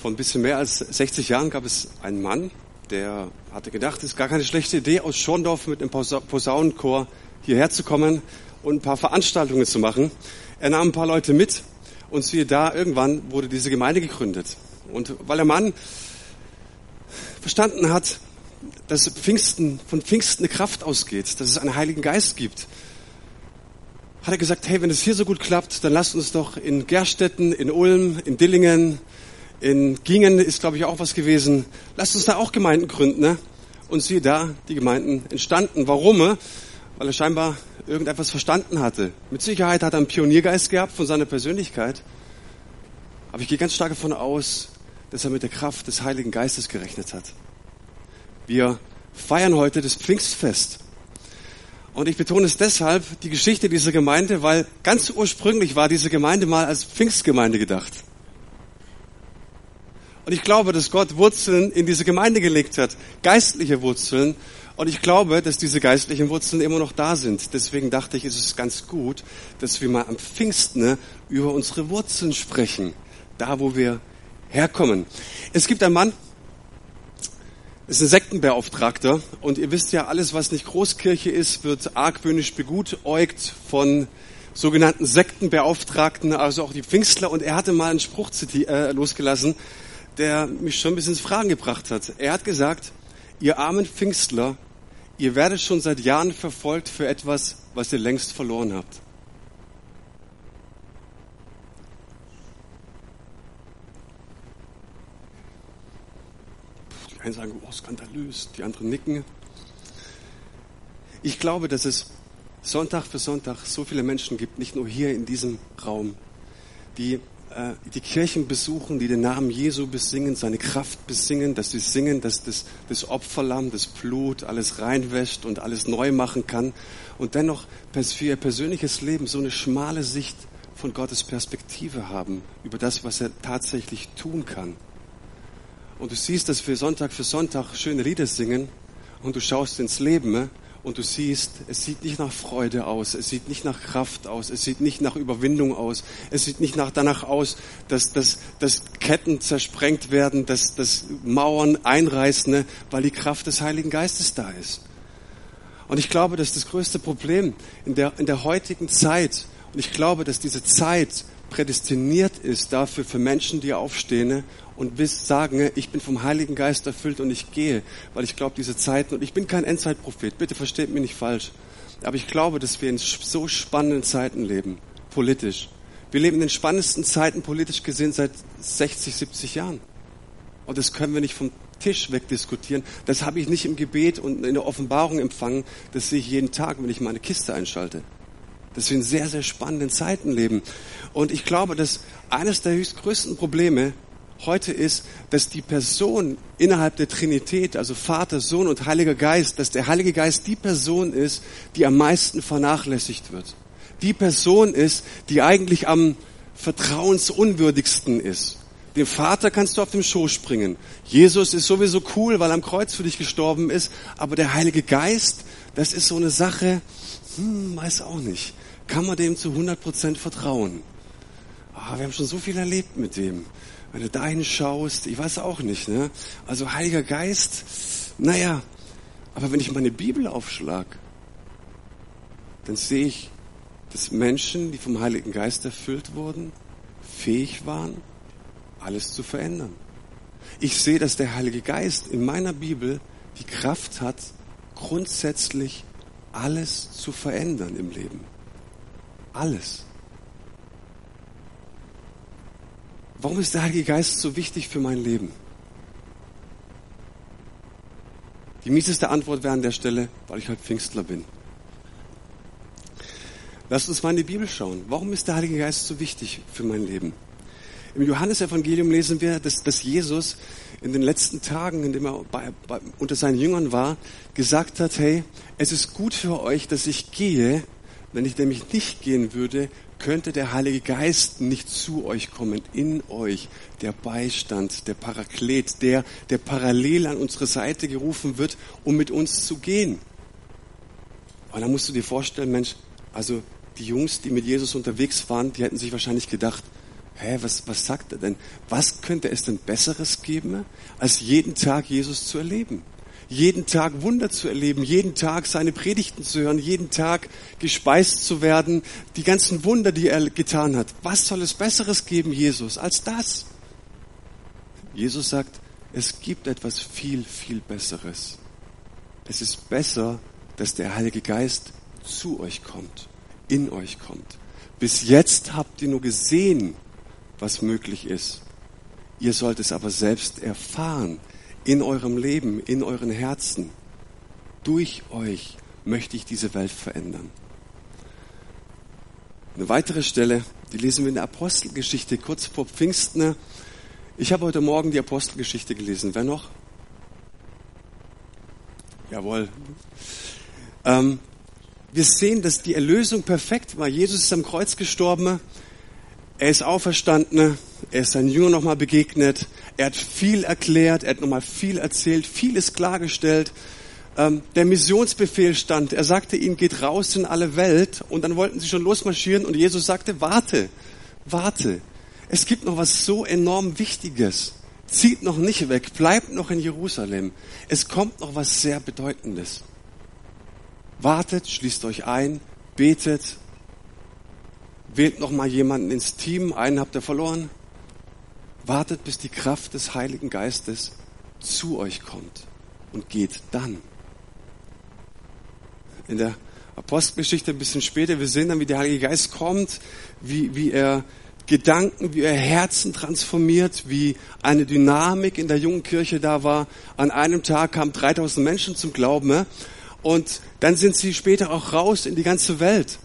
Vor ein bisschen mehr als 60 Jahren gab es einen Mann, der hatte gedacht, es ist gar keine schlechte Idee, aus Schorndorf mit einem Posaunenchor hierher zu kommen und ein paar Veranstaltungen zu machen. Er nahm ein paar Leute mit und siehe da, irgendwann wurde diese Gemeinde gegründet. Und weil der Mann verstanden hat, dass Pfingsten, von Pfingsten eine Kraft ausgeht, dass es einen Heiligen Geist gibt, hat er gesagt, hey, wenn es hier so gut klappt, dann lasst uns doch in Gerstetten, in Ulm, in Dillingen, in Gingen ist, glaube ich, auch was gewesen. Lasst uns da auch Gemeinden gründen. Ne? Und siehe da, die Gemeinden entstanden. Warum? Weil er scheinbar irgendetwas verstanden hatte. Mit Sicherheit hat er einen Pioniergeist gehabt von seiner Persönlichkeit. Aber ich gehe ganz stark davon aus, dass er mit der Kraft des Heiligen Geistes gerechnet hat. Wir feiern heute das Pfingstfest. Und ich betone es deshalb, die Geschichte dieser Gemeinde, weil ganz ursprünglich war diese Gemeinde mal als Pfingstgemeinde gedacht. Und ich glaube, dass Gott Wurzeln in diese Gemeinde gelegt hat, geistliche Wurzeln. Und ich glaube, dass diese geistlichen Wurzeln immer noch da sind. Deswegen dachte ich, ist es ganz gut, dass wir mal am Pfingsten über unsere Wurzeln sprechen, da wo wir herkommen. Es gibt einen Mann, ist ein Sektenbeauftragter und ihr wisst ja, alles was nicht Großkirche ist, wird argwöhnisch begutäugt von sogenannten Sektenbeauftragten, also auch die Pfingstler und er hatte mal einen Spruch äh, losgelassen, der mich schon ein bisschen ins Fragen gebracht hat. Er hat gesagt, ihr armen Pfingstler, ihr werdet schon seit Jahren verfolgt für etwas, was ihr längst verloren habt. Die einen sagen, oh, skandalös, die anderen nicken. Ich glaube, dass es Sonntag für Sonntag so viele Menschen gibt, nicht nur hier in diesem Raum, die die Kirchen besuchen, die den Namen Jesu besingen, seine Kraft besingen, dass sie singen, dass das, das Opferlamm, das Blut alles reinwäscht und alles neu machen kann und dennoch für ihr persönliches Leben so eine schmale Sicht von Gottes Perspektive haben über das, was er tatsächlich tun kann. Und du siehst, dass wir Sonntag für Sonntag schöne Lieder singen und du schaust ins Leben ne? Und du siehst, es sieht nicht nach Freude aus, es sieht nicht nach Kraft aus, es sieht nicht nach Überwindung aus, es sieht nicht nach danach aus, dass, dass, dass Ketten zersprengt werden, dass, dass Mauern einreißen, ne? weil die Kraft des Heiligen Geistes da ist. Und ich glaube, dass das größte Problem in der, in der heutigen Zeit, und ich glaube, dass diese Zeit prädestiniert ist dafür für Menschen, die aufstehen und sagen, ich bin vom Heiligen Geist erfüllt und ich gehe, weil ich glaube, diese Zeiten, und ich bin kein Endzeitprophet, bitte versteht mich nicht falsch, aber ich glaube, dass wir in so spannenden Zeiten leben, politisch. Wir leben in den spannendsten Zeiten politisch gesehen seit 60, 70 Jahren. Und das können wir nicht vom Tisch wegdiskutieren. Das habe ich nicht im Gebet und in der Offenbarung empfangen. Das sehe ich jeden Tag, wenn ich meine Kiste einschalte. Dass wir in sehr, sehr spannenden Zeiten leben. Und ich glaube, dass eines der höchst größten Probleme heute ist, dass die Person innerhalb der Trinität, also Vater, Sohn und Heiliger Geist, dass der Heilige Geist die Person ist, die am meisten vernachlässigt wird. Die Person ist, die eigentlich am vertrauensunwürdigsten ist. Dem Vater kannst du auf dem Schoß springen. Jesus ist sowieso cool, weil er am Kreuz für dich gestorben ist. Aber der Heilige Geist, das ist so eine Sache, hm, weiß auch nicht. Kann man dem zu 100 Prozent vertrauen? Ah, wir haben schon so viel erlebt mit dem wenn du da hinschaust, ich weiß auch nicht, ne? Also Heiliger Geist, naja, aber wenn ich meine Bibel aufschlag, dann sehe ich, dass Menschen, die vom Heiligen Geist erfüllt wurden, fähig waren, alles zu verändern. Ich sehe, dass der Heilige Geist in meiner Bibel die Kraft hat, grundsätzlich alles zu verändern im Leben. Alles. Warum ist der Heilige Geist so wichtig für mein Leben? Die mieseste Antwort wäre an der Stelle, weil ich halt Pfingstler bin. Lasst uns mal in die Bibel schauen. Warum ist der Heilige Geist so wichtig für mein Leben? Im Johannesevangelium lesen wir, dass, dass Jesus in den letzten Tagen, in dem er bei, bei, unter seinen Jüngern war, gesagt hat, hey, es ist gut für euch, dass ich gehe. Wenn ich nämlich nicht gehen würde, könnte der Heilige Geist nicht zu euch kommen, in euch, der Beistand, der Paraklet, der, der parallel an unsere Seite gerufen wird, um mit uns zu gehen. Und dann musst du dir vorstellen, Mensch, also die Jungs, die mit Jesus unterwegs waren, die hätten sich wahrscheinlich gedacht, hä, was, was sagt er denn? Was könnte es denn Besseres geben, als jeden Tag Jesus zu erleben? Jeden Tag Wunder zu erleben, jeden Tag seine Predigten zu hören, jeden Tag gespeist zu werden, die ganzen Wunder, die er getan hat. Was soll es Besseres geben, Jesus, als das? Jesus sagt, es gibt etwas viel, viel Besseres. Es ist besser, dass der Heilige Geist zu euch kommt, in euch kommt. Bis jetzt habt ihr nur gesehen, was möglich ist. Ihr sollt es aber selbst erfahren, in eurem Leben, in euren Herzen. Durch euch möchte ich diese Welt verändern. Eine weitere Stelle, die lesen wir in der Apostelgeschichte kurz vor Pfingsten. Ich habe heute Morgen die Apostelgeschichte gelesen. Wer noch? Jawohl. Ähm, wir sehen, dass die Erlösung perfekt war. Jesus ist am Kreuz gestorben. Er ist auferstanden. Er ist seinen Jüngern nochmal begegnet. Er hat viel erklärt. Er hat nochmal viel erzählt. Vieles klargestellt. Ähm, der Missionsbefehl stand. Er sagte ihnen, geht raus in alle Welt. Und dann wollten sie schon losmarschieren. Und Jesus sagte, warte, warte. Es gibt noch was so enorm Wichtiges. Zieht noch nicht weg. Bleibt noch in Jerusalem. Es kommt noch was sehr Bedeutendes. Wartet, schließt euch ein, betet, wählt noch mal jemanden ins Team, einen habt ihr verloren. Wartet, bis die Kraft des Heiligen Geistes zu euch kommt und geht dann. In der Apostelgeschichte ein bisschen später, wir sehen dann, wie der Heilige Geist kommt, wie, wie er Gedanken, wie er Herzen transformiert, wie eine Dynamik in der jungen Kirche da war. An einem Tag kamen 3000 Menschen zum Glauben. Und dann sind sie später auch raus in die ganze Welt.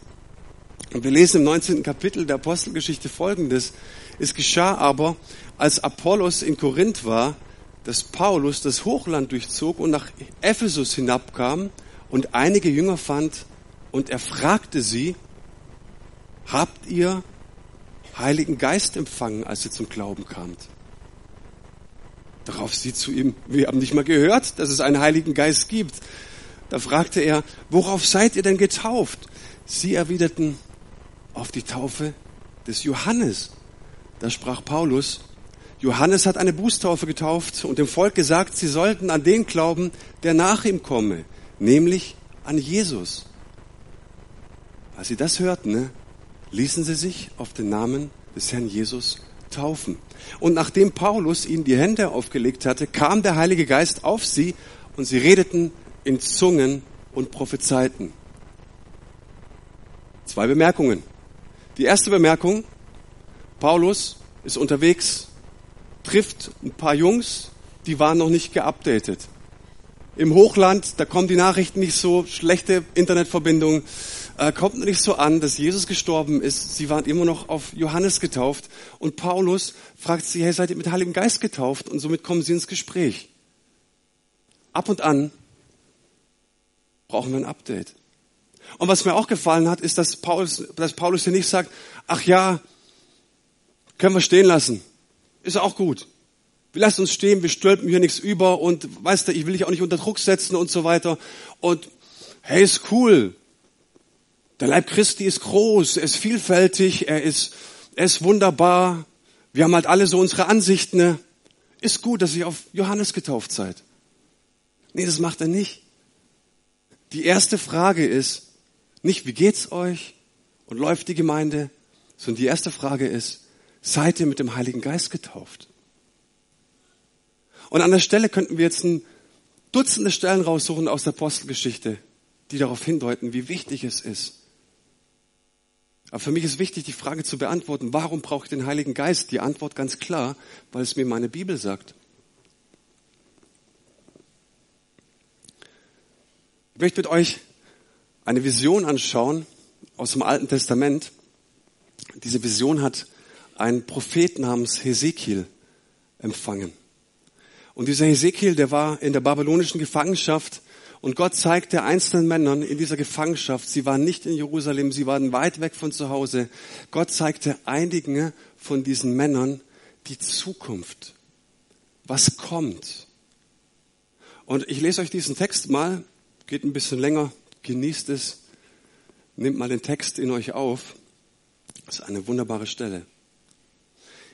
Und wir lesen im 19. Kapitel der Apostelgeschichte Folgendes. Es geschah aber, als Apollos in Korinth war, dass Paulus das Hochland durchzog und nach Ephesus hinabkam und einige Jünger fand und er fragte sie, habt ihr Heiligen Geist empfangen, als ihr zum Glauben kamt? Darauf sie zu ihm, wir haben nicht mal gehört, dass es einen Heiligen Geist gibt. Da fragte er, worauf seid ihr denn getauft? Sie erwiderten, auf die Taufe des Johannes. Da sprach Paulus, Johannes hat eine Bußtaufe getauft und dem Volk gesagt, sie sollten an den glauben, der nach ihm komme, nämlich an Jesus. Als sie das hörten, ne, ließen sie sich auf den Namen des Herrn Jesus taufen. Und nachdem Paulus ihnen die Hände aufgelegt hatte, kam der Heilige Geist auf sie und sie redeten in Zungen und prophezeiten. Zwei Bemerkungen. Die erste Bemerkung, Paulus ist unterwegs, trifft ein paar Jungs, die waren noch nicht geupdatet. Im Hochland, da kommen die Nachrichten nicht so, schlechte Internetverbindung, äh, kommt nicht so an, dass Jesus gestorben ist. Sie waren immer noch auf Johannes getauft. Und Paulus fragt sie, hey, seid ihr mit Heiligen Geist getauft? Und somit kommen sie ins Gespräch. Ab und an brauchen wir ein Update. Und was mir auch gefallen hat, ist, dass Paulus, dass Paulus hier nicht sagt, ach ja, können wir stehen lassen. Ist auch gut. Wir lassen uns stehen, wir stülpen hier nichts über und weißt du, ich will dich auch nicht unter Druck setzen und so weiter. Und hey, ist cool. Der Leib Christi ist groß, er ist vielfältig, er ist, er ist wunderbar. Wir haben halt alle so unsere Ansichten. Ne? Ist gut, dass ihr auf Johannes getauft seid. Nee, das macht er nicht. Die erste Frage ist nicht, wie geht's euch und läuft die Gemeinde, sondern die erste Frage ist, seid ihr mit dem Heiligen Geist getauft? Und an der Stelle könnten wir jetzt ein Dutzende Stellen raussuchen aus der Apostelgeschichte, die darauf hindeuten, wie wichtig es ist. Aber für mich ist wichtig, die Frage zu beantworten, warum brauche ich den Heiligen Geist? Die Antwort ganz klar, weil es mir meine Bibel sagt. Ich möchte mit euch eine Vision anschauen aus dem Alten Testament. Diese Vision hat ein Prophet namens Hesekiel empfangen. Und dieser Hesekiel, der war in der babylonischen Gefangenschaft und Gott zeigte einzelnen Männern in dieser Gefangenschaft, sie waren nicht in Jerusalem, sie waren weit weg von zu Hause. Gott zeigte einigen von diesen Männern die Zukunft. Was kommt? Und ich lese euch diesen Text mal geht ein bisschen länger, genießt es, nehmt mal den Text in euch auf. Das ist eine wunderbare Stelle.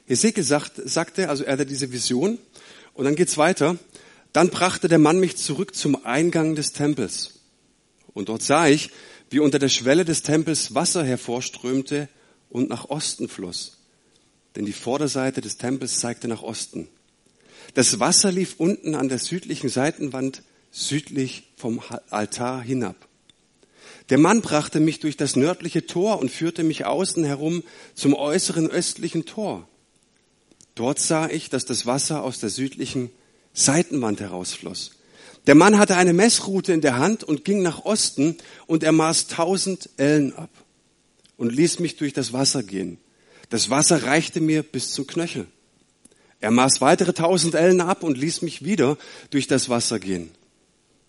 Hesekiel sagt, sagte, also er hatte diese Vision und dann geht's weiter. Dann brachte der Mann mich zurück zum Eingang des Tempels. Und dort sah ich, wie unter der Schwelle des Tempels Wasser hervorströmte und nach Osten floss. Denn die Vorderseite des Tempels zeigte nach Osten. Das Wasser lief unten an der südlichen Seitenwand südlich vom Altar hinab. Der Mann brachte mich durch das nördliche Tor und führte mich außen herum zum äußeren östlichen Tor. Dort sah ich, dass das Wasser aus der südlichen Seitenwand herausfloss. Der Mann hatte eine Messrute in der Hand und ging nach Osten und er maß tausend Ellen ab und ließ mich durch das Wasser gehen. Das Wasser reichte mir bis zum Knöchel. Er maß weitere tausend Ellen ab und ließ mich wieder durch das Wasser gehen.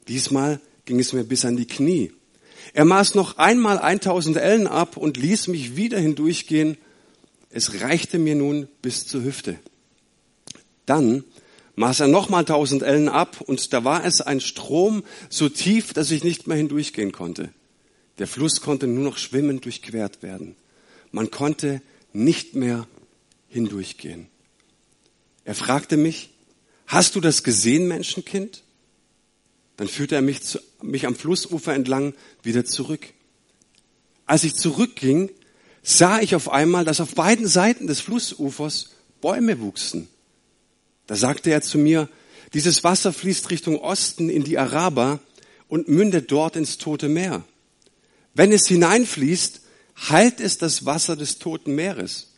Diesmal ging es mir bis an die Knie. Er maß noch einmal 1000 Ellen ab und ließ mich wieder hindurchgehen. Es reichte mir nun bis zur Hüfte. Dann maß er nochmal 1000 Ellen ab und da war es ein Strom so tief, dass ich nicht mehr hindurchgehen konnte. Der Fluss konnte nur noch schwimmend durchquert werden. Man konnte nicht mehr hindurchgehen. Er fragte mich, hast du das gesehen, Menschenkind? Dann führte er mich, zu, mich am Flussufer entlang wieder zurück. Als ich zurückging, sah ich auf einmal, dass auf beiden Seiten des Flussufers Bäume wuchsen. Da sagte er zu mir, dieses Wasser fließt Richtung Osten in die Araber und mündet dort ins Tote Meer. Wenn es hineinfließt, heilt es das Wasser des Toten Meeres.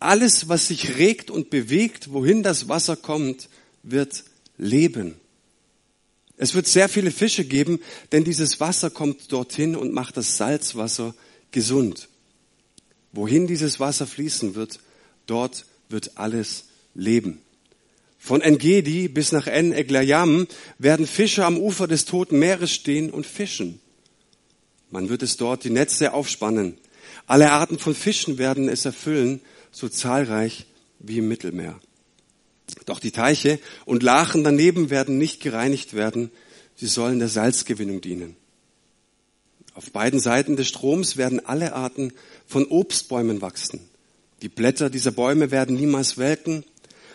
Alles, was sich regt und bewegt, wohin das Wasser kommt, wird leben. Es wird sehr viele Fische geben, denn dieses Wasser kommt dorthin und macht das Salzwasser gesund. Wohin dieses Wasser fließen wird, dort wird alles leben. Von Engedi bis nach En Eglayam werden Fische am Ufer des Toten Meeres stehen und fischen. Man wird es dort die Netze aufspannen. Alle Arten von Fischen werden es erfüllen, so zahlreich wie im Mittelmeer. Doch die Teiche und Lachen daneben werden nicht gereinigt werden, sie sollen der Salzgewinnung dienen. Auf beiden Seiten des Stroms werden alle Arten von Obstbäumen wachsen. Die Blätter dieser Bäume werden niemals welken,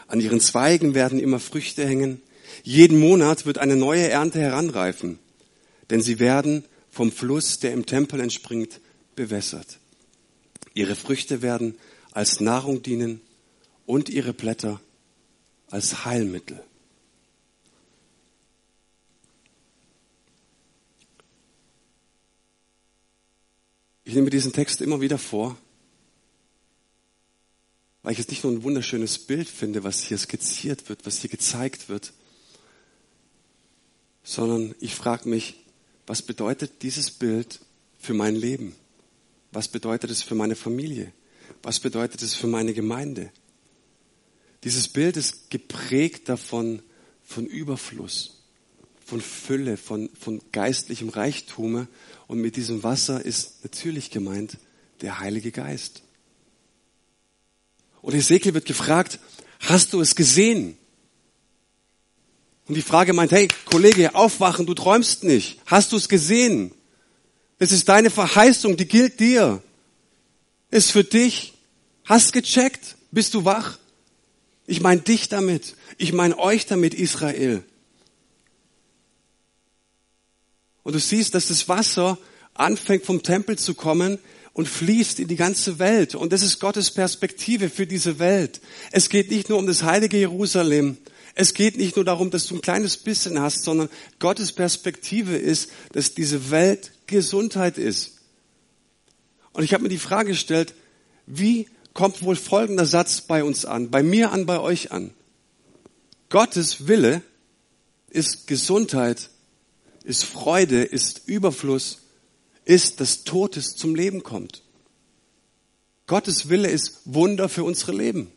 an ihren Zweigen werden immer Früchte hängen. Jeden Monat wird eine neue Ernte heranreifen, denn sie werden vom Fluss, der im Tempel entspringt, bewässert. Ihre Früchte werden als Nahrung dienen und ihre Blätter als Heilmittel. Ich nehme diesen Text immer wieder vor, weil ich es nicht nur ein wunderschönes Bild finde, was hier skizziert wird, was hier gezeigt wird, sondern ich frage mich, was bedeutet dieses Bild für mein Leben? Was bedeutet es für meine Familie? Was bedeutet es für meine Gemeinde? Dieses Bild ist geprägt davon, von Überfluss, von Fülle, von, von geistlichem Reichtum. Und mit diesem Wasser ist natürlich gemeint der Heilige Geist. Und Ezekiel wird gefragt, hast du es gesehen? Und die Frage meint, hey Kollege, aufwachen, du träumst nicht. Hast du es gesehen? Es ist deine Verheißung, die gilt dir. Ist für dich. Hast gecheckt? Bist du wach? Ich meine dich damit. Ich meine euch damit, Israel. Und du siehst, dass das Wasser anfängt vom Tempel zu kommen und fließt in die ganze Welt. Und das ist Gottes Perspektive für diese Welt. Es geht nicht nur um das heilige Jerusalem. Es geht nicht nur darum, dass du ein kleines bisschen hast, sondern Gottes Perspektive ist, dass diese Welt Gesundheit ist. Und ich habe mir die Frage gestellt, wie kommt wohl folgender Satz bei uns an, bei mir an, bei euch an. Gottes Wille ist Gesundheit, ist Freude, ist Überfluss, ist, dass Totes zum Leben kommt. Gottes Wille ist Wunder für unsere Leben.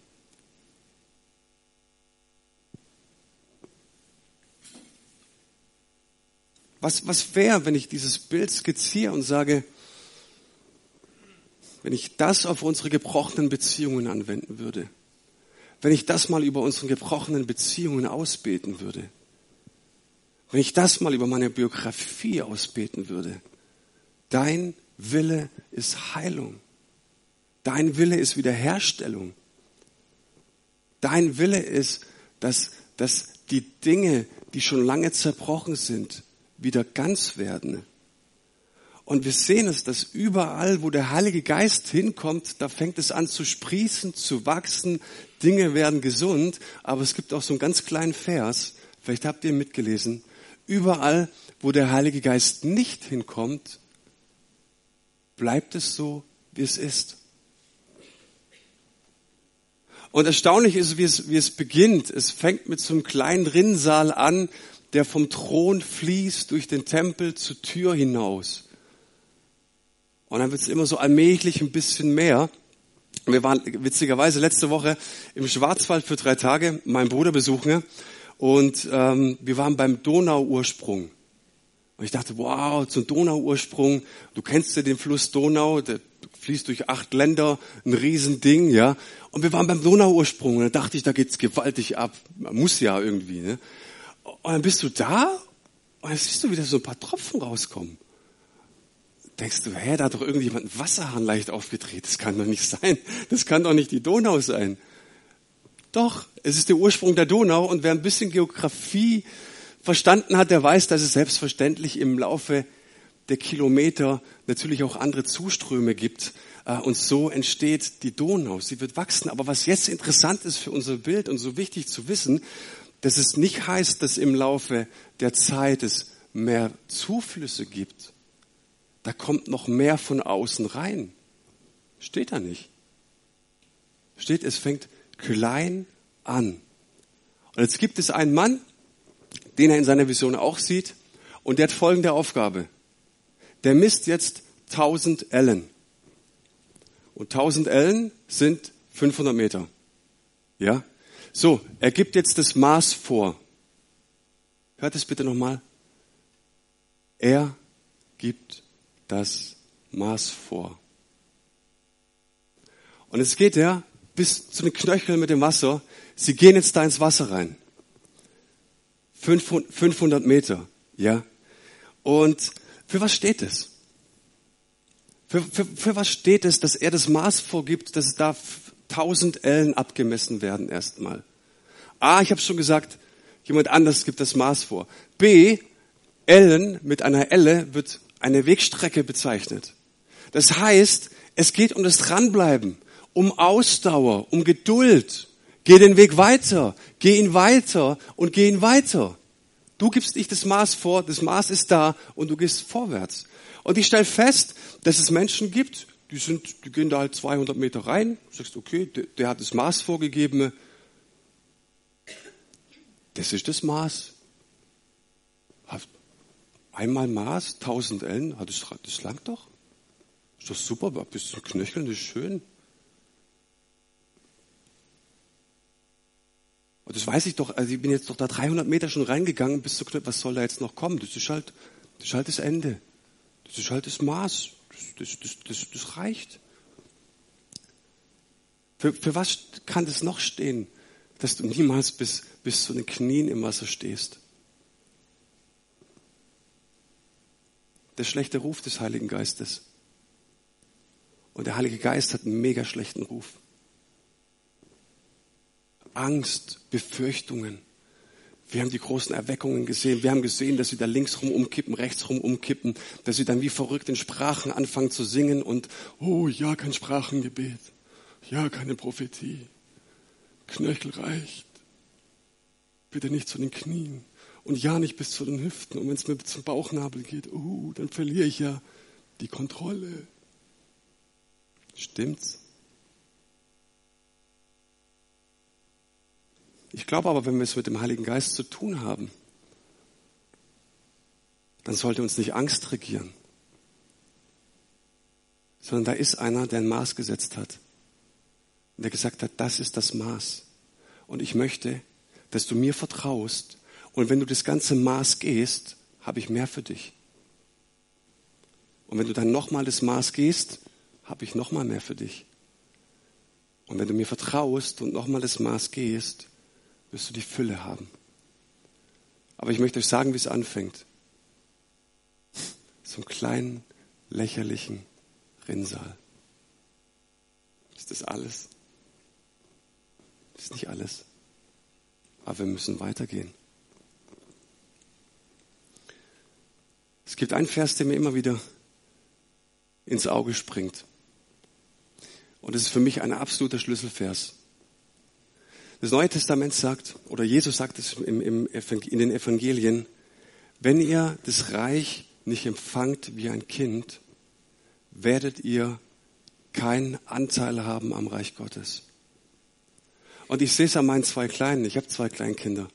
Was, was wäre, wenn ich dieses Bild skizziere und sage, wenn ich das auf unsere gebrochenen Beziehungen anwenden würde, wenn ich das mal über unsere gebrochenen Beziehungen ausbeten würde, wenn ich das mal über meine Biografie ausbeten würde, dein Wille ist Heilung, dein Wille ist Wiederherstellung. Dein Wille ist, dass, dass die Dinge, die schon lange zerbrochen sind, wieder ganz werden. Und wir sehen es, dass überall, wo der Heilige Geist hinkommt, da fängt es an zu sprießen, zu wachsen, Dinge werden gesund. Aber es gibt auch so einen ganz kleinen Vers, vielleicht habt ihr mitgelesen. Überall, wo der Heilige Geist nicht hinkommt, bleibt es so, wie es ist. Und erstaunlich ist, wie es, wie es beginnt. Es fängt mit so einem kleinen Rinnsal an, der vom Thron fließt durch den Tempel zur Tür hinaus. Und dann wird es immer so allmählich ein bisschen mehr. Wir waren witzigerweise letzte Woche im Schwarzwald für drei Tage, meinen Bruder besuchen, und ähm, wir waren beim Donauursprung. Und ich dachte, wow, zum Donauursprung, du kennst ja den Fluss Donau, der fließt durch acht Länder, ein Riesending, ja. Und wir waren beim Donauursprung und da dachte ich, da geht's gewaltig ab. Man muss ja irgendwie, ne. Und dann bist du da und dann siehst du wieder so ein paar Tropfen rauskommen. Denkst du, hä, da hat doch irgendjemand einen Wasserhahn leicht aufgedreht. Das kann doch nicht sein. Das kann doch nicht die Donau sein. Doch, es ist der Ursprung der Donau und wer ein bisschen Geografie verstanden hat, der weiß, dass es selbstverständlich im Laufe der Kilometer natürlich auch andere Zuströme gibt. Äh, und so entsteht die Donau. Sie wird wachsen. Aber was jetzt interessant ist für unser Bild und so wichtig zu wissen, dass es nicht heißt, dass im Laufe der Zeit es mehr Zuflüsse gibt. Da kommt noch mehr von außen rein. Steht da nicht. Steht, es fängt klein an. Und jetzt gibt es einen Mann, den er in seiner Vision auch sieht, und der hat folgende Aufgabe. Der misst jetzt 1000 Ellen. Und 1000 Ellen sind 500 Meter. Ja? So, er gibt jetzt das Maß vor. Hört es bitte nochmal. Er gibt das Maß vor. Und es geht ja bis zu den Knöcheln mit dem Wasser. Sie gehen jetzt da ins Wasser rein. 500 Meter, ja. Und für was steht es? Für, für, für was steht es, dass er das Maß vorgibt, dass es da 1000 Ellen abgemessen werden erstmal? A, ich habe schon gesagt, jemand anders gibt das Maß vor. B, Ellen mit einer Elle wird eine Wegstrecke bezeichnet. Das heißt, es geht um das Dranbleiben, um Ausdauer, um Geduld. Geh den Weg weiter, geh ihn weiter und geh ihn weiter. Du gibst dich das Maß vor, das Maß ist da und du gehst vorwärts. Und ich stelle fest, dass es Menschen gibt, die sind, die gehen da halt 200 Meter rein, sagst, okay, der, der hat das Maß vorgegeben. Das ist das Maß. Einmal Maß, 1000 Ellen, das, das langt doch. Ist doch super, bis zum Knöcheln, das ist schön. Und das weiß ich doch, also ich bin jetzt doch da 300 Meter schon reingegangen bis zu Knöchel. Was soll da jetzt noch kommen? Das ist halt, das ist halt das Ende. Das ist halt das Maß. Das, das, das, das reicht. Für, für was kann das noch stehen, dass du niemals bis, bis zu den Knien im Wasser stehst? Der schlechte Ruf des Heiligen Geistes. Und der Heilige Geist hat einen mega schlechten Ruf. Angst, Befürchtungen. Wir haben die großen Erweckungen gesehen. Wir haben gesehen, dass sie da links rum umkippen, rechts rum umkippen, dass sie dann wie verrückt in Sprachen anfangen zu singen und, oh ja, kein Sprachengebet. Ja, keine Prophetie. Knöchel reicht. Bitte nicht zu den Knien. Und ja, nicht bis zu den Hüften. Und wenn es mir zum Bauchnabel geht, oh, dann verliere ich ja die Kontrolle. Stimmt's? Ich glaube aber, wenn wir es mit dem Heiligen Geist zu tun haben, dann sollte uns nicht Angst regieren, sondern da ist einer, der ein Maß gesetzt hat, der gesagt hat, das ist das Maß. Und ich möchte, dass du mir vertraust und wenn du das ganze Maß gehst, habe ich mehr für dich. Und wenn du dann nochmal das Maß gehst, habe ich nochmal mehr für dich. Und wenn du mir vertraust und nochmal das Maß gehst, wirst du die Fülle haben. Aber ich möchte euch sagen, wie es anfängt. So einen kleinen, lächerlichen Rinnsal. Ist das alles? Ist nicht alles. Aber wir müssen weitergehen. Es gibt einen Vers, der mir immer wieder ins Auge springt. Und es ist für mich ein absoluter Schlüsselvers. Das Neue Testament sagt, oder Jesus sagt es im, im, in den Evangelien, wenn ihr das Reich nicht empfangt wie ein Kind, werdet ihr keinen Anteil haben am Reich Gottes. Und ich sehe es an meinen zwei Kleinen. Ich habe zwei Kleinkinder.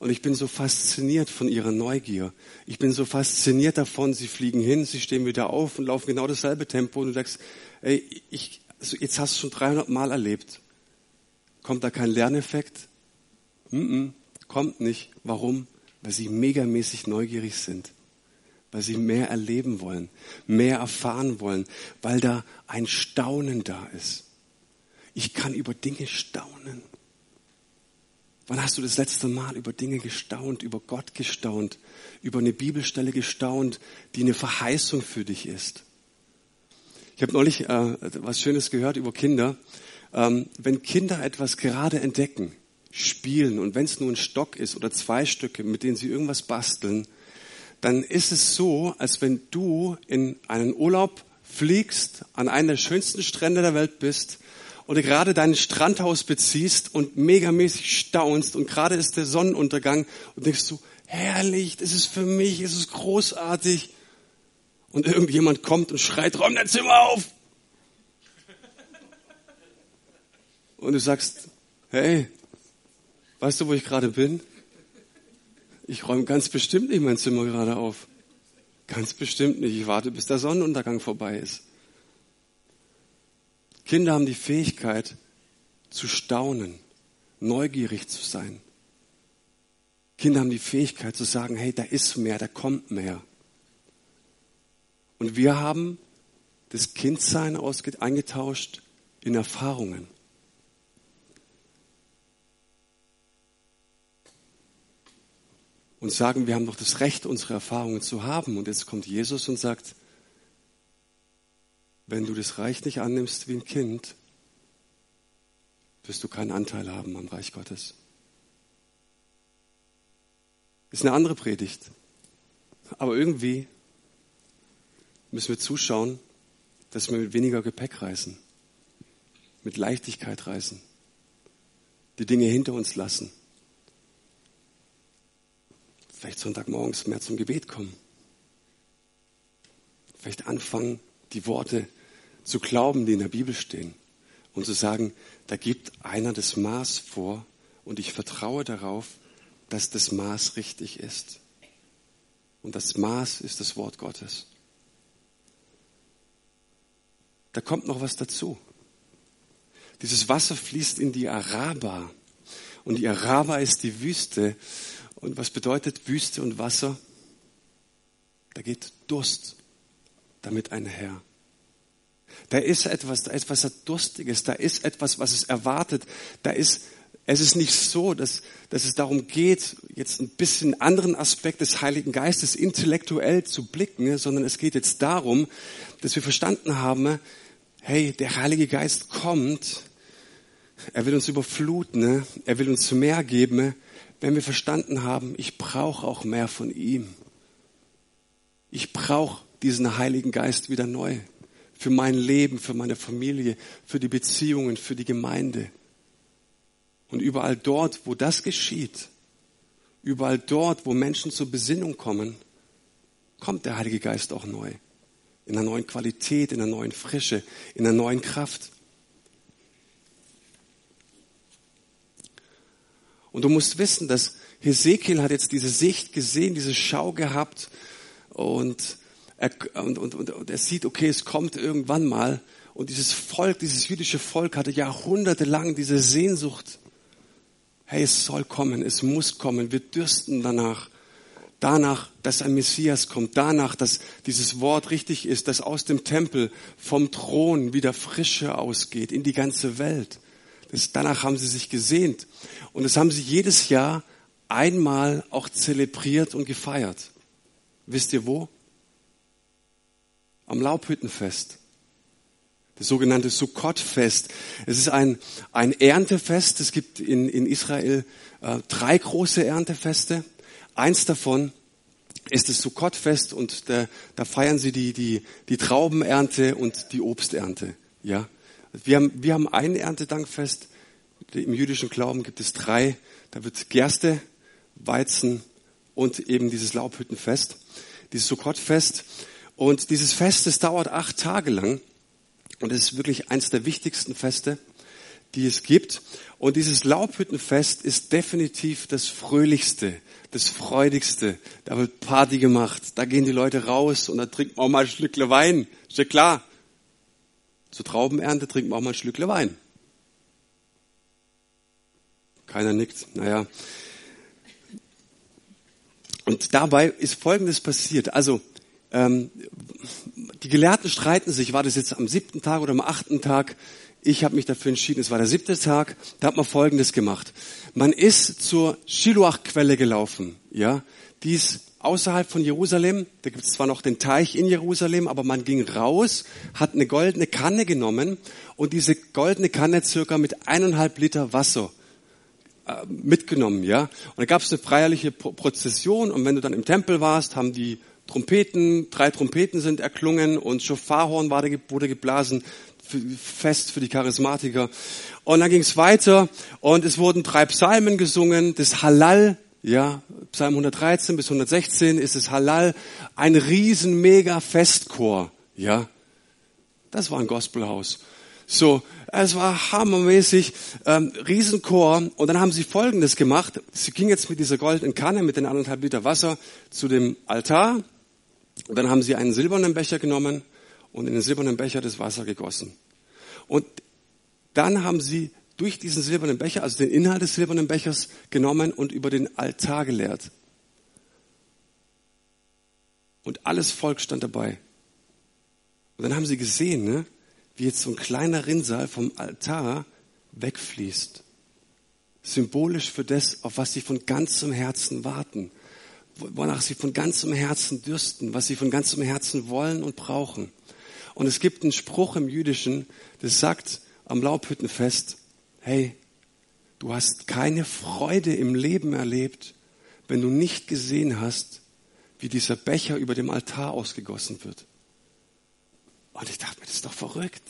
Und ich bin so fasziniert von ihrer Neugier. Ich bin so fasziniert davon, sie fliegen hin, sie stehen wieder auf und laufen genau dasselbe Tempo. Und du sagst, ey, ich, also jetzt hast du schon 300 Mal erlebt. Kommt da kein Lerneffekt? Mm -mm, kommt nicht. Warum? Weil sie megamäßig neugierig sind. Weil sie mehr erleben wollen, mehr erfahren wollen, weil da ein Staunen da ist. Ich kann über Dinge staunen. Wann hast du das letzte Mal über Dinge gestaunt, über Gott gestaunt, über eine Bibelstelle gestaunt, die eine Verheißung für dich ist? Ich habe neulich äh, was Schönes gehört über Kinder. Ähm, wenn Kinder etwas gerade entdecken, spielen und wenn es nur ein Stock ist oder zwei Stücke, mit denen sie irgendwas basteln, dann ist es so, als wenn du in einen Urlaub fliegst, an einen der schönsten Strände der Welt bist oder gerade dein Strandhaus beziehst und megamäßig staunst und gerade ist der Sonnenuntergang und denkst du, herrlich, das ist für mich, es ist großartig. Und irgendjemand kommt und schreit, räum dein Zimmer auf. Und du sagst, hey, weißt du, wo ich gerade bin? Ich räume ganz bestimmt nicht mein Zimmer gerade auf. Ganz bestimmt nicht. Ich warte, bis der Sonnenuntergang vorbei ist. Kinder haben die Fähigkeit zu staunen, neugierig zu sein. Kinder haben die Fähigkeit zu sagen, hey, da ist mehr, da kommt mehr. Und wir haben das Kindsein eingetauscht in Erfahrungen. Und sagen, wir haben doch das Recht, unsere Erfahrungen zu haben. Und jetzt kommt Jesus und sagt, wenn du das Reich nicht annimmst wie ein Kind, wirst du keinen Anteil haben am Reich Gottes. Ist eine andere Predigt. Aber irgendwie müssen wir zuschauen, dass wir mit weniger Gepäck reisen, mit Leichtigkeit reisen, die Dinge hinter uns lassen. Vielleicht Sonntagmorgens mehr zum Gebet kommen. Vielleicht anfangen, die Worte zu glauben, die in der Bibel stehen und zu sagen, da gibt einer das Maß vor und ich vertraue darauf, dass das Maß richtig ist. Und das Maß ist das Wort Gottes. Da kommt noch was dazu. Dieses Wasser fließt in die Araba. Und die Araba ist die Wüste. Und was bedeutet Wüste und Wasser? Da geht Durst damit einher. Da ist etwas, da ist etwas Durstiges, da ist etwas, was es erwartet. Da ist, es ist nicht so, dass, dass es darum geht, jetzt ein bisschen anderen Aspekt des Heiligen Geistes intellektuell zu blicken, sondern es geht jetzt darum, dass wir verstanden haben, hey, der Heilige Geist kommt, er will uns überfluten, er will uns mehr geben, wenn wir verstanden haben, ich brauche auch mehr von ihm. Ich brauche diesen Heiligen Geist wieder neu für mein Leben, für meine Familie, für die Beziehungen, für die Gemeinde. Und überall dort, wo das geschieht, überall dort, wo Menschen zur Besinnung kommen, kommt der Heilige Geist auch neu. In einer neuen Qualität, in einer neuen Frische, in einer neuen Kraft. Und du musst wissen, dass Hesekiel hat jetzt diese Sicht gesehen, diese Schau gehabt und er, und, und, und, und er sieht, okay, es kommt irgendwann mal. Und dieses Volk, dieses jüdische Volk hatte jahrhundertelang diese Sehnsucht. Hey, es soll kommen, es muss kommen. Wir dürsten danach. Danach, dass ein Messias kommt. Danach, dass dieses Wort richtig ist, dass aus dem Tempel vom Thron wieder Frische ausgeht in die ganze Welt. Das, danach haben sie sich gesehnt. Und das haben sie jedes Jahr einmal auch zelebriert und gefeiert. Wisst ihr wo? Am Laubhüttenfest. das sogenannte Sukkot-Fest. Es ist ein, ein Erntefest. Es gibt in, in Israel äh, drei große Erntefeste. Eins davon ist das Sukkot-Fest und da, da feiern sie die, die, die Traubenernte und die Obsternte. Ja, wir haben, wir haben ein Erntedankfest. Im jüdischen Glauben gibt es drei. Da wird Gerste, Weizen und eben dieses Laubhüttenfest, dieses Sukkot-Fest. Und dieses Fest, das dauert acht Tage lang. Und es ist wirklich eines der wichtigsten Feste, die es gibt. Und dieses Laubhüttenfest ist definitiv das fröhlichste, das freudigste. Da wird Party gemacht. Da gehen die Leute raus und da trinkt man auch mal ein Schlückle Wein. Ist ja klar. Zur Traubenernte trinkt man auch mal ein Schlückle Wein. Keiner nickt. Naja. Und dabei ist Folgendes passiert. Also, ähm, die Gelehrten streiten sich, war das jetzt am siebten Tag oder am achten Tag? Ich habe mich dafür entschieden, es war der siebte Tag. Da hat man Folgendes gemacht. Man ist zur Shiloach-Quelle gelaufen. Ja, die ist außerhalb von Jerusalem. Da gibt es zwar noch den Teich in Jerusalem, aber man ging raus, hat eine goldene Kanne genommen und diese goldene Kanne circa mit eineinhalb Liter Wasser äh, mitgenommen, ja. Und da gab es eine feierliche Prozession und wenn du dann im Tempel warst, haben die Trompeten, drei Trompeten sind erklungen und Schofarhorn wurde geblasen, fest für die Charismatiker. Und dann ging es weiter und es wurden drei Psalmen gesungen, das Halal, ja, Psalm 113 bis 116 ist es Halal, ein riesen mega Festchor, ja. Das war ein Gospelhaus. So, es war hammermäßig, ähm, Riesenchor. Und dann haben sie Folgendes gemacht. Sie ging jetzt mit dieser goldenen Kanne, mit den anderthalb Liter Wasser zu dem Altar, und dann haben sie einen silbernen Becher genommen und in den silbernen Becher das Wasser gegossen. Und dann haben sie durch diesen silbernen Becher, also den Inhalt des silbernen Bechers genommen und über den Altar geleert. Und alles Volk stand dabei. Und dann haben sie gesehen, ne, wie jetzt so ein kleiner Rinnsal vom Altar wegfließt. Symbolisch für das, auf was sie von ganzem Herzen warten wonach sie von ganzem Herzen dürsten, was sie von ganzem Herzen wollen und brauchen. Und es gibt einen Spruch im Jüdischen, das sagt am Laubhüttenfest, hey, du hast keine Freude im Leben erlebt, wenn du nicht gesehen hast, wie dieser Becher über dem Altar ausgegossen wird. Und ich dachte mir, das ist doch verrückt.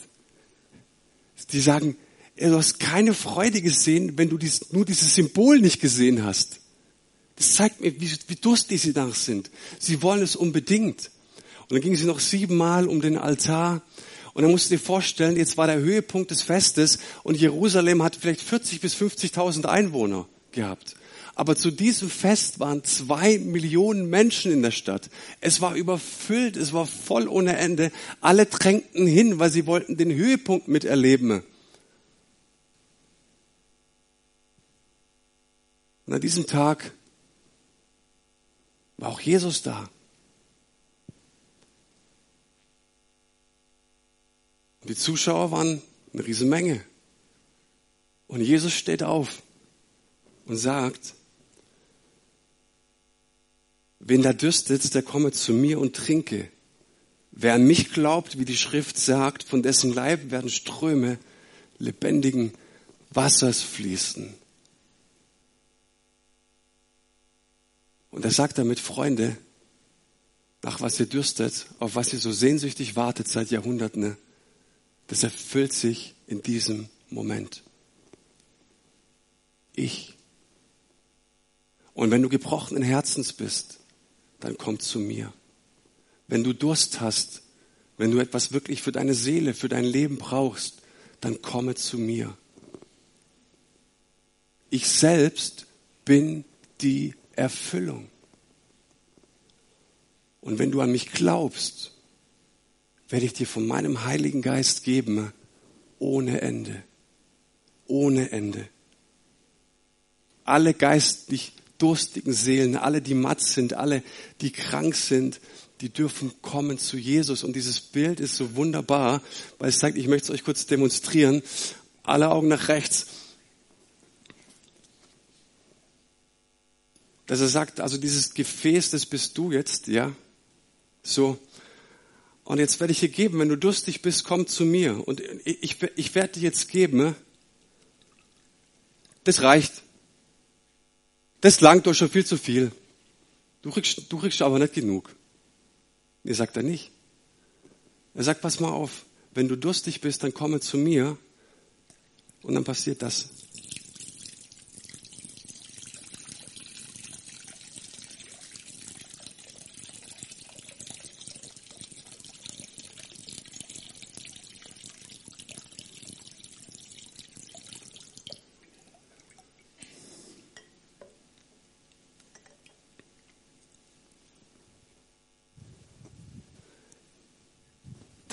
Die sagen, du hast keine Freude gesehen, wenn du dies, nur dieses Symbol nicht gesehen hast. Das zeigt mir, wie, wie durstig sie danach sind. Sie wollen es unbedingt. Und dann gingen sie noch siebenmal um den Altar. Und dann musst du dir vorstellen, jetzt war der Höhepunkt des Festes und Jerusalem hat vielleicht 40 bis 50.000 Einwohner gehabt. Aber zu diesem Fest waren zwei Millionen Menschen in der Stadt. Es war überfüllt, es war voll ohne Ende. Alle drängten hin, weil sie wollten den Höhepunkt miterleben. Und an diesem Tag war auch Jesus da. Und die Zuschauer waren eine Riesenmenge. Und Jesus steht auf und sagt, wen da dürstet, der komme zu mir und trinke. Wer an mich glaubt, wie die Schrift sagt, von dessen Leib werden Ströme lebendigen Wassers fließen. Und er sagt damit, Freunde, nach was ihr dürstet, auf was ihr so sehnsüchtig wartet seit Jahrhunderten, das erfüllt sich in diesem Moment. Ich. Und wenn du gebrochenen Herzens bist, dann komm zu mir. Wenn du Durst hast, wenn du etwas wirklich für deine Seele, für dein Leben brauchst, dann komme zu mir. Ich selbst bin die Erfüllung. Und wenn du an mich glaubst, werde ich dir von meinem Heiligen Geist geben, ohne Ende. Ohne Ende. Alle geistlich durstigen Seelen, alle, die matt sind, alle, die krank sind, die dürfen kommen zu Jesus. Und dieses Bild ist so wunderbar, weil es zeigt, ich möchte es euch kurz demonstrieren. Alle Augen nach rechts. Dass er sagt, also dieses Gefäß, das bist du jetzt, ja, so. Und jetzt werde ich dir geben, wenn du durstig bist, komm zu mir. Und ich, ich, werde dir jetzt geben. Ne? Das reicht. Das langt doch schon viel zu viel. Du kriegst, du kriegst aber nicht genug. Nee, sagt er nicht. Er sagt, pass mal auf, wenn du durstig bist, dann komme zu mir und dann passiert das.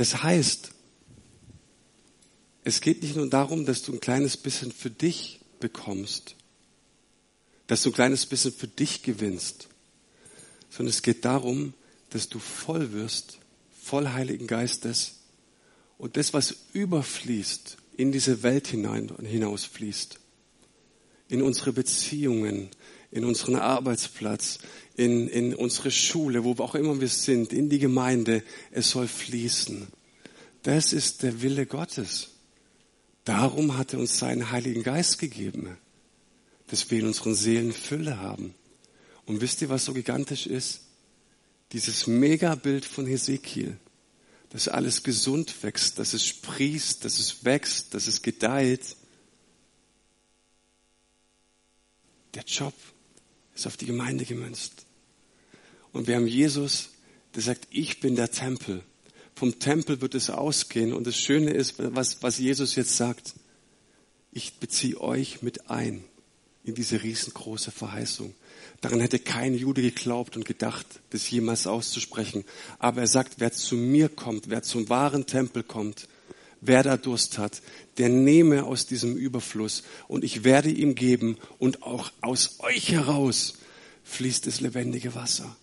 Das heißt, es geht nicht nur darum, dass du ein kleines bisschen für dich bekommst, dass du ein kleines bisschen für dich gewinnst, sondern es geht darum, dass du voll wirst, voll Heiligen Geistes und das, was überfließt, in diese Welt hinein und hinausfließt, in unsere Beziehungen, in unseren Arbeitsplatz, in, in unsere Schule, wo auch immer wir sind, in die Gemeinde, es soll fließen. Das ist der Wille Gottes. Darum hat er uns seinen Heiligen Geist gegeben, dass wir in unseren Seelen Fülle haben. Und wisst ihr, was so gigantisch ist? Dieses Megabild von Hesekiel, dass alles gesund wächst, dass es sprießt, dass es wächst, dass es gedeiht. Der Job ist auf die Gemeinde gemünzt. Und wir haben Jesus, der sagt, ich bin der Tempel. Vom Tempel wird es ausgehen. Und das Schöne ist, was, was Jesus jetzt sagt, ich beziehe euch mit ein in diese riesengroße Verheißung. Daran hätte kein Jude geglaubt und gedacht, das jemals auszusprechen. Aber er sagt, wer zu mir kommt, wer zum wahren Tempel kommt, wer da Durst hat, der nehme aus diesem Überfluss und ich werde ihm geben und auch aus euch heraus fließt das lebendige Wasser.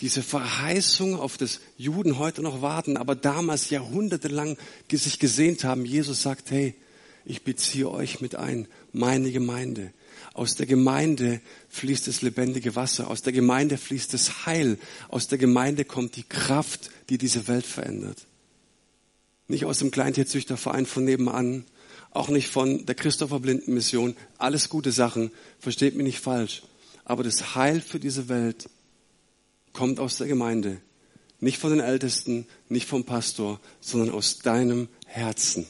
Diese Verheißung, auf das Juden heute noch warten, aber damals jahrhundertelang sich gesehnt haben. Jesus sagt, hey, ich beziehe euch mit ein, meine Gemeinde. Aus der Gemeinde fließt das lebendige Wasser, aus der Gemeinde fließt das Heil, aus der Gemeinde kommt die Kraft, die diese Welt verändert. Nicht aus dem Kleintierzüchterverein von nebenan, auch nicht von der Christopher Blinden Mission. Alles gute Sachen, versteht mich nicht falsch. Aber das Heil für diese Welt kommt aus der Gemeinde. Nicht von den Ältesten, nicht vom Pastor, sondern aus deinem Herzen.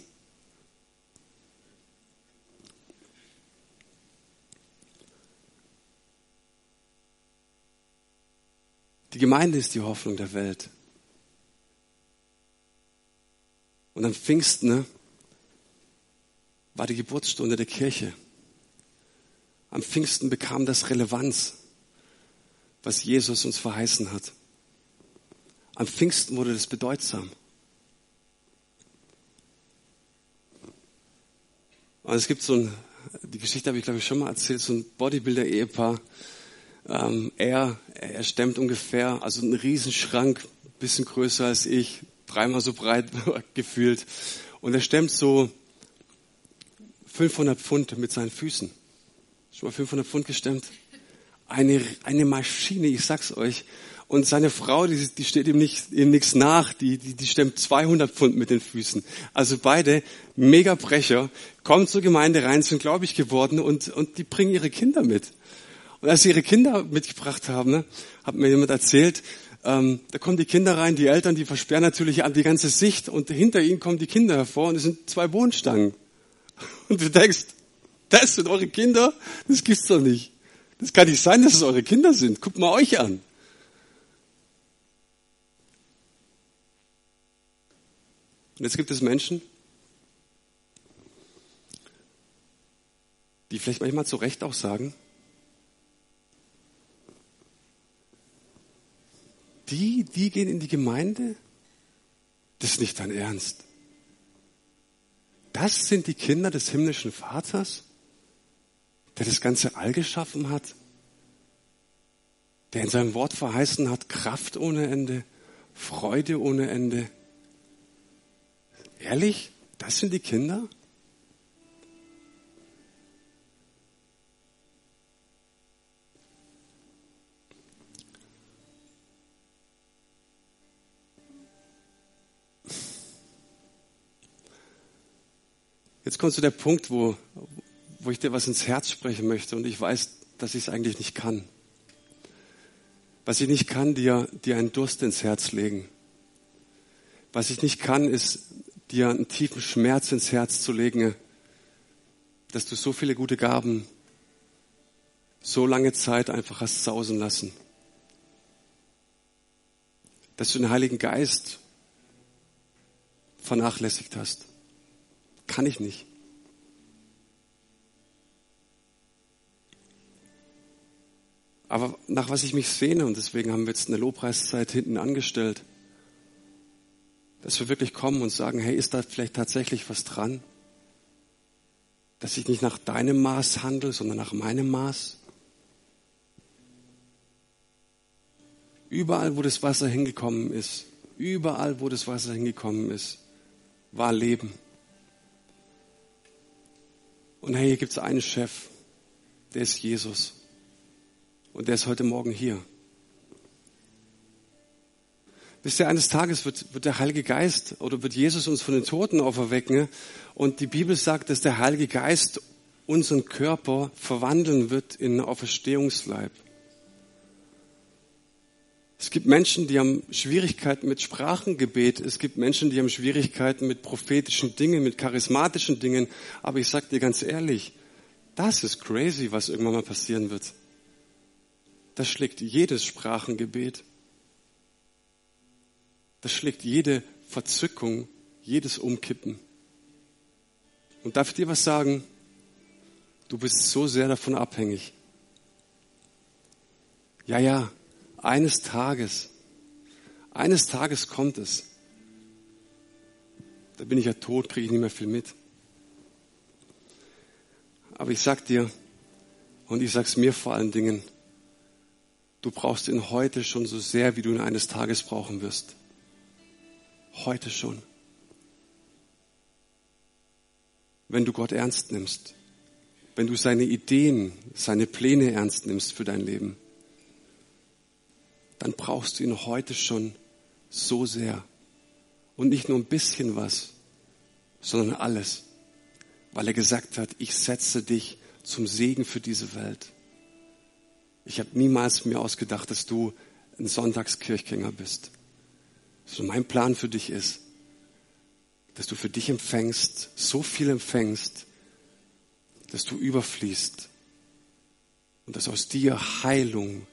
Die Gemeinde ist die Hoffnung der Welt. Und am Pfingsten ne, war die Geburtsstunde der Kirche. Am Pfingsten bekam das Relevanz, was Jesus uns verheißen hat. Am Pfingsten wurde das bedeutsam. Und es gibt so ein, die Geschichte habe ich glaube ich schon mal erzählt, so ein Bodybuilder-Ehepaar. Ähm, er, er stemmt ungefähr, also einen Riesenschrank, bisschen größer als ich, dreimal so breit gefühlt. Und er stemmt so 500 Pfund mit seinen Füßen. Schon mal 500 Pfund gestemmt? Eine, eine Maschine, ich sag's euch. Und seine Frau, die, die steht ihm nicht, ihm nichts nach, die, die, die stemmt 200 Pfund mit den Füßen. Also beide mega Brecher, kommen zur Gemeinde rein, sind gläubig geworden und, und die bringen ihre Kinder mit. Und als sie ihre Kinder mitgebracht haben, ne, hat mir jemand erzählt, ähm, da kommen die Kinder rein, die Eltern, die versperren natürlich die ganze Sicht und hinter ihnen kommen die Kinder hervor und es sind zwei Wohnstangen. Und du denkst, das sind eure Kinder? Das gibt's doch nicht. Das kann nicht sein, dass es eure Kinder sind. Guckt mal euch an. Und jetzt gibt es Menschen, die vielleicht manchmal zu Recht auch sagen, die, die gehen in die Gemeinde? Das ist nicht dein Ernst. Das sind die Kinder des himmlischen Vaters, der das ganze All geschaffen hat, der in seinem Wort verheißen hat, Kraft ohne Ende, Freude ohne Ende. Ehrlich? Das sind die Kinder? Jetzt kommt zu der Punkt, wo, wo ich dir was ins Herz sprechen möchte und ich weiß, dass ich es eigentlich nicht kann. Was ich nicht kann, dir, dir einen Durst ins Herz legen. Was ich nicht kann, ist dir einen tiefen Schmerz ins Herz zu legen, dass du so viele gute Gaben so lange Zeit einfach hast sausen lassen. Dass du den Heiligen Geist vernachlässigt hast. Kann ich nicht. Aber nach was ich mich sehne, und deswegen haben wir jetzt eine Lobpreiszeit hinten angestellt, dass wir wirklich kommen und sagen, hey, ist da vielleicht tatsächlich was dran? Dass ich nicht nach deinem Maß handle, sondern nach meinem Maß? Überall, wo das Wasser hingekommen ist, überall, wo das Wasser hingekommen ist, war Leben. Und hey, hier gibt es einen Chef, der ist Jesus. Und der ist heute Morgen hier. Wisst ihr, eines Tages wird, wird der Heilige Geist oder wird Jesus uns von den Toten auferwecken. Und die Bibel sagt, dass der Heilige Geist unseren Körper verwandeln wird in Auferstehungsleib. Es gibt Menschen, die haben Schwierigkeiten mit Sprachengebet. Es gibt Menschen, die haben Schwierigkeiten mit prophetischen Dingen, mit charismatischen Dingen. Aber ich sage dir ganz ehrlich, das ist crazy, was irgendwann mal passieren wird. Das schlägt jedes Sprachengebet. Das schlägt jede Verzückung, jedes Umkippen. Und darf ich dir was sagen? Du bist so sehr davon abhängig. Ja, ja, eines Tages, eines Tages kommt es. Da bin ich ja tot, kriege ich nicht mehr viel mit. Aber ich sag dir, und ich sag's mir vor allen Dingen, Du brauchst ihn heute schon so sehr, wie du ihn eines Tages brauchen wirst. Heute schon. Wenn du Gott ernst nimmst, wenn du seine Ideen, seine Pläne ernst nimmst für dein Leben, dann brauchst du ihn heute schon so sehr. Und nicht nur ein bisschen was, sondern alles. Weil er gesagt hat, ich setze dich zum Segen für diese Welt. Ich habe niemals mir ausgedacht, dass du ein Sonntagskirchgänger bist. So mein Plan für dich ist, dass du für dich empfängst, so viel empfängst, dass du überfließt und dass aus dir Heilung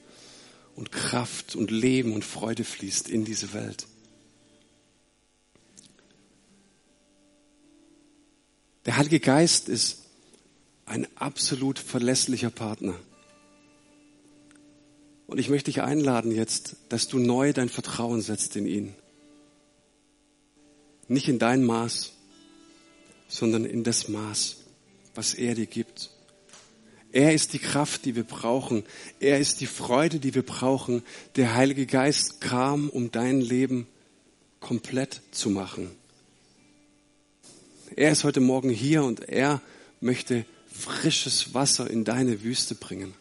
und Kraft und Leben und Freude fließt in diese Welt. Der Heilige Geist ist ein absolut verlässlicher Partner. Und ich möchte dich einladen jetzt, dass du neu dein Vertrauen setzt in ihn. Nicht in dein Maß, sondern in das Maß, was er dir gibt. Er ist die Kraft, die wir brauchen. Er ist die Freude, die wir brauchen. Der Heilige Geist kam, um dein Leben komplett zu machen. Er ist heute Morgen hier und er möchte frisches Wasser in deine Wüste bringen.